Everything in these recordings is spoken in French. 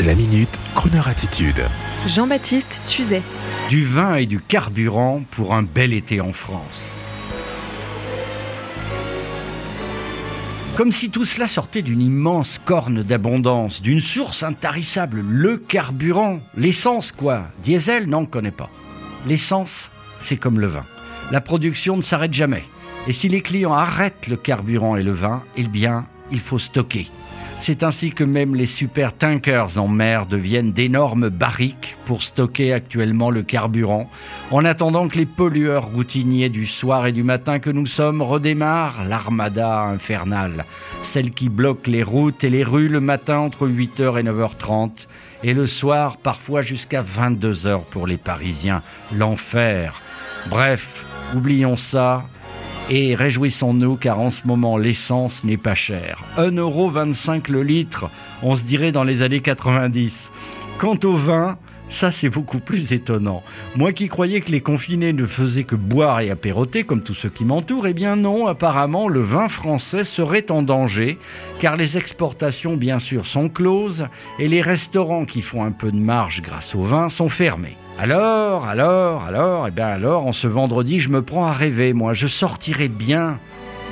La minute, Kroneur attitude. Jean-Baptiste Tuzet. Du vin et du carburant pour un bel été en France. Comme si tout cela sortait d'une immense corne d'abondance, d'une source intarissable, le carburant, l'essence quoi. Diesel, non, on ne connaît pas. L'essence, c'est comme le vin. La production ne s'arrête jamais. Et si les clients arrêtent le carburant et le vin, eh bien, il faut stocker. C'est ainsi que même les super tankers en mer deviennent d'énormes barriques pour stocker actuellement le carburant, en attendant que les pollueurs routiniers du soir et du matin que nous sommes redémarrent l'armada infernale, celle qui bloque les routes et les rues le matin entre 8h et 9h30, et le soir parfois jusqu'à 22h pour les Parisiens. L'enfer. Bref, oublions ça et réjouissons-nous car en ce moment l'essence n'est pas chère. 1,25€ le litre, on se dirait dans les années 90. Quant au vin, ça, c'est beaucoup plus étonnant. Moi qui croyais que les confinés ne faisaient que boire et apéroter, comme tous ceux qui m'entourent, eh bien non, apparemment, le vin français serait en danger, car les exportations, bien sûr, sont closes, et les restaurants qui font un peu de marge grâce au vin sont fermés. Alors, alors, alors, eh bien alors, en ce vendredi, je me prends à rêver, moi, je sortirai bien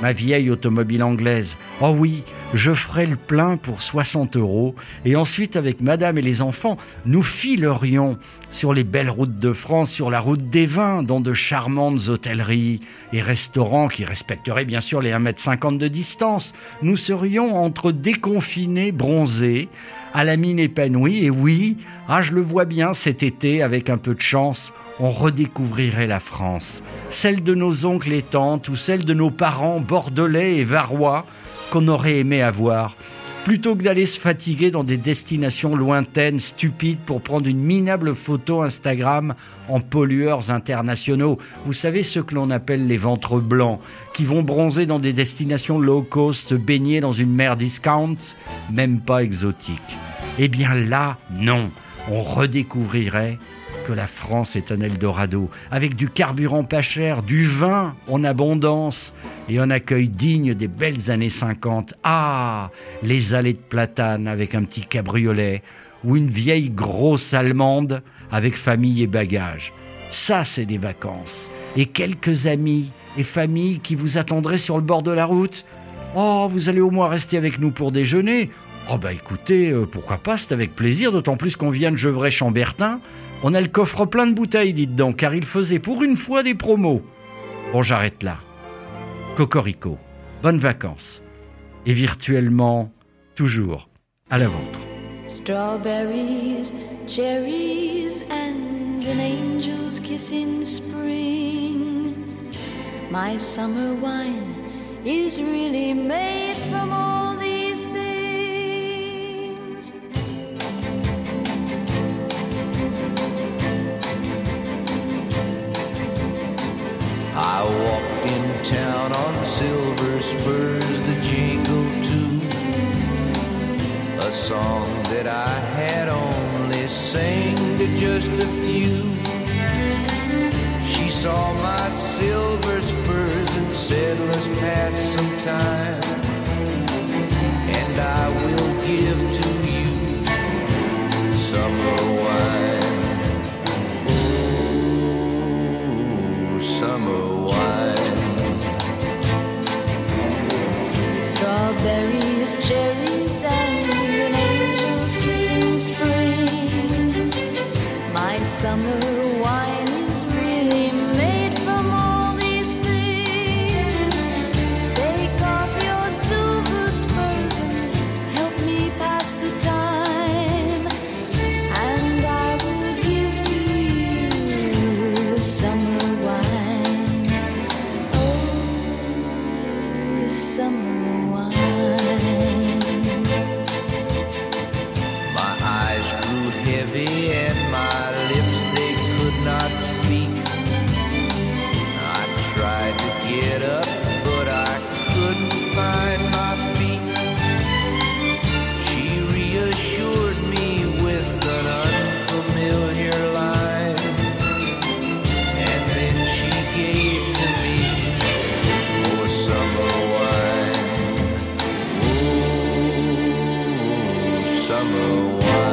ma vieille automobile anglaise. Oh oui, je ferai le plein pour 60 euros et ensuite avec madame et les enfants, nous filerions sur les belles routes de France, sur la route des vins, dans de charmantes hôtelleries et restaurants qui respecteraient bien sûr les 1m50 de distance. Nous serions entre déconfinés bronzés, à la mine épanouie et oui, ah je le vois bien cet été avec un peu de chance, on redécouvrirait la France, celle de nos oncles et tantes ou celle de nos parents bordelais et varois qu'on aurait aimé avoir, plutôt que d'aller se fatiguer dans des destinations lointaines, stupides, pour prendre une minable photo Instagram en pollueurs internationaux. Vous savez ce que l'on appelle les ventres blancs, qui vont bronzer dans des destinations low cost, baigner dans une mer discount, même pas exotique. Eh bien là, non, on redécouvrirait que la France est un Eldorado, avec du carburant pas cher, du vin en abondance et un accueil digne des belles années 50. Ah, les allées de platane avec un petit cabriolet ou une vieille grosse allemande avec famille et bagages. Ça, c'est des vacances. Et quelques amis et familles qui vous attendraient sur le bord de la route. Oh, vous allez au moins rester avec nous pour déjeuner. Oh bah écoutez, euh, pourquoi pas, c'est avec plaisir, d'autant plus qu'on vient de Gevrey-Chambertin. On a le coffre plein de bouteilles, dites donc, car il faisait pour une fois des promos. Bon, j'arrête là. Cocorico, bonnes vacances. Et virtuellement, toujours à la vôtre. Strawberries, cherries, and an angel's kiss in spring. My summer wine is really made from all town on silver spurs that jingle too. A song that I had only sang to just a few. She saw my silver spurs and said, Let's pass some time. Strawberries, cherries, summer.